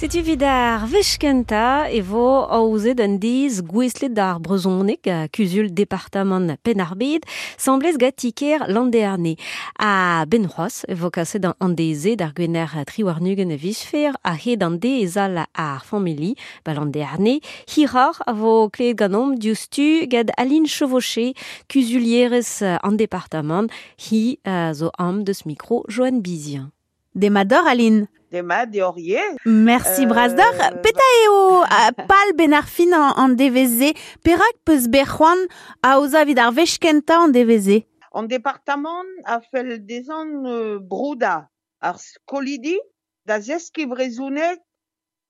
Seti vidar vechkenta e vo aouzet an diz gweslet d'ar brezonek a kuzul departament penarbed semblez gatiker landerne. A ben c'hoaz, e vo kaset an deze d'ar gwener triwarnugen visfer a hed an de ezal ar famili ba landerne. Hirar a vo kleet ganom diustu gad alin chevauché kuzulierez an departament hi uh, zo am deus micro Joan Bizien. Demador Aline. Dema deorier. Merci Euh, Brasdor. Peta eo a pal ben ar fin an, an DVZ. Perak peus berc'hoan a oza vid ar vechkenta an DVZ. En département a fait des ans euh, brouda ar skolidi da zeski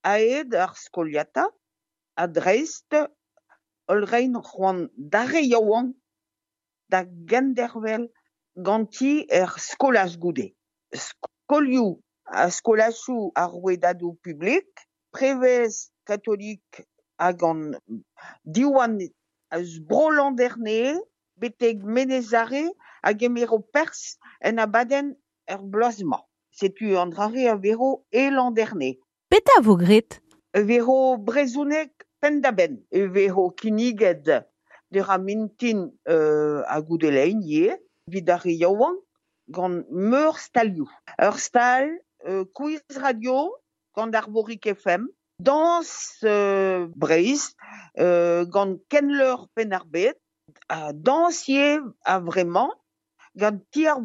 a ed ar skoliata a dreist ol rein c'hoant dare yaouan da gendervel ganti er skolaz goude. Skolioù a skolachou ar rouedadou publik, prevez katolik hag an diwan az brolanderne beteg menezare hag emero pers en abaden er blozma. Setu an drare a vero e landerne. Peta vero brezounek pendaben. Vero kiniged de ra mintin euh, a goudelein ye, vidare yaouan, gant meur stalioù. Ur stal, euh, quiz radio, gant arborik FM, dans euh, Breiz, euh, penarbet, a dansier a vraiment, gant ti ar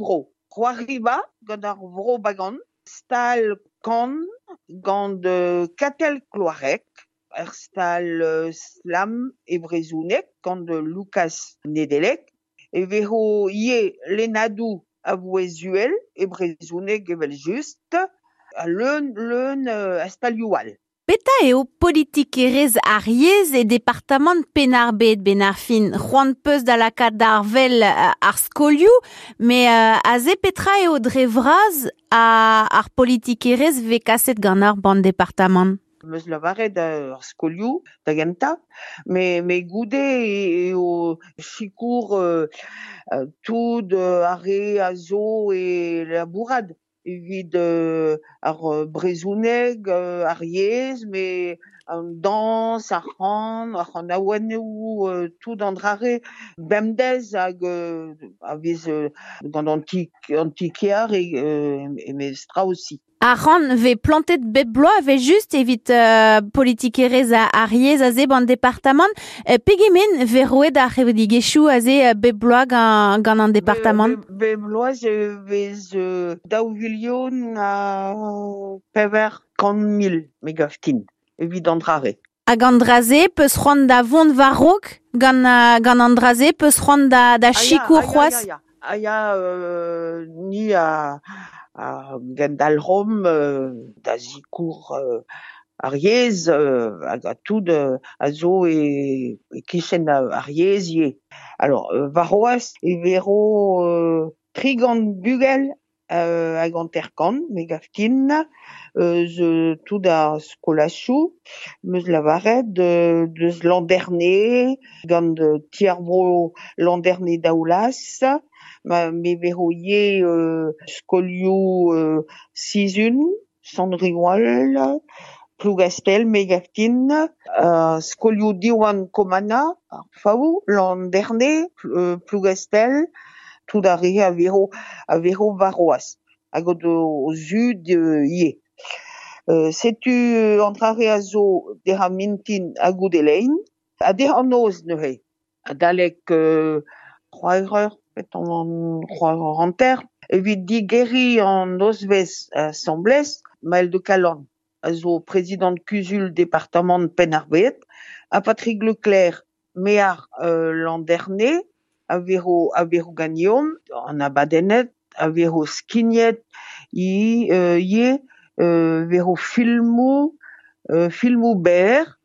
bagan, stal kan, gant euh, katel kloarek, euh, slam e brezounek, de Lucas Nedelek, e veho lenadou a vouezuel e brezounek evel just, euh. Peta eo politik erez ar yez e departament penarbet ben ar fin. C'hoant peus da laka d'ar vel uh, ar skolioù, me uh, a ze petra eo dre vraz a ar politik erez ve kaset gant ar ban departament. Meus lavaret ar skolioù da genta, me, me goude eo chikour euh, euh, tout euh, are a zo e labourad evit euh, ar euh, brezouneg, euh, ar dans, ar c'han, ar c'han aouaneou, euh, tout an drare, bemdez hag euh, a vez euh, gant antik, antikiar e, euh, e aussi. A ran ve plantet bep bloa ve just evit politik erez a ar yez a ze ban departament. Uh, Pegemen ve roed ar revedigechou a ze bep bloa gant, gant an departament. Vez euh, daou vilion a pever kan mil megaftin, evit an drare. Hag an draze peus c'hoant da vont varrok gant, uh, gant an draze peus c'hoant da, da chikour c'hoaz. Aya, euh, ni a, a gendalrom euh, da zikour euh, ar yez euh, hag a tout euh, a zo e, e kichen a- ar yez ye. Alors, euh, varoaz e vero euh, trigant bugel euh, hag an terkan, megaftin, euh, ze tout da skolachou, meus lavaret de, deus landerne, gant de tiarbro landerne daoulas, ma, me vero ye euh, skolioù euh, sizun, sandriwal, plougastel, megaftin, euh, diwan komana, ar faou, euh, plougastel, tout d'are a vero, a vero varoaz, hag o o zud euh, ye. Euh, setu euh, antrare a zo de ha mintin a goudelein, a de an oz neuze, a dalek euh, c'hoareur, pet an c'hoareur an ter, evit digeri an ozvez a semblez, mael de Calon, a zo président kuzul département Penarbet, a Patrick Leclerc, mear euh, l'an dernier, a vero, a vero gagnom, an abadenet, a vero skignet, i, euh, ye, euh, vero filmou, euh, filmou ber,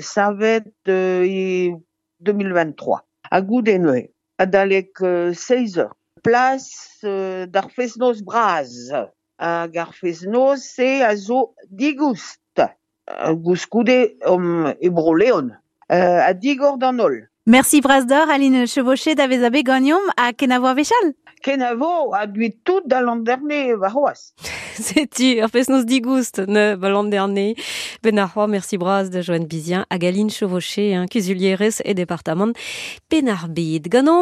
savet euh, i 2023. A goudenwe, a dalek euh, 16 heures. Place euh, d'ar feznoz braz. Ar feznoz se a zo digoust. A gouskoude om ebro leon. Euh, a digor d'an ol. Merci Brasdor, Aline Chevauché d'avez abe gagnom a kenavo a vechal. Kenavo a dwi tout da l'an dernier va c'hoaz. C'est-tu, fes nos digoust, ne, l'an dernier. Ben merci bras de Joanne Bizien, Agaline Chevauché, hein, Cusulieres et département Penarbid. Ganon